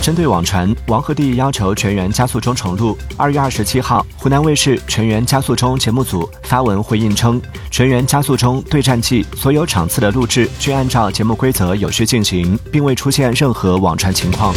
针对网传王鹤棣要求全员加速中重录二月二十七号湖南卫视全员加速中节目组发文回应称全员加速中对战季所有场次的录制均按照节目规则有序进行并未出现任何网传情况。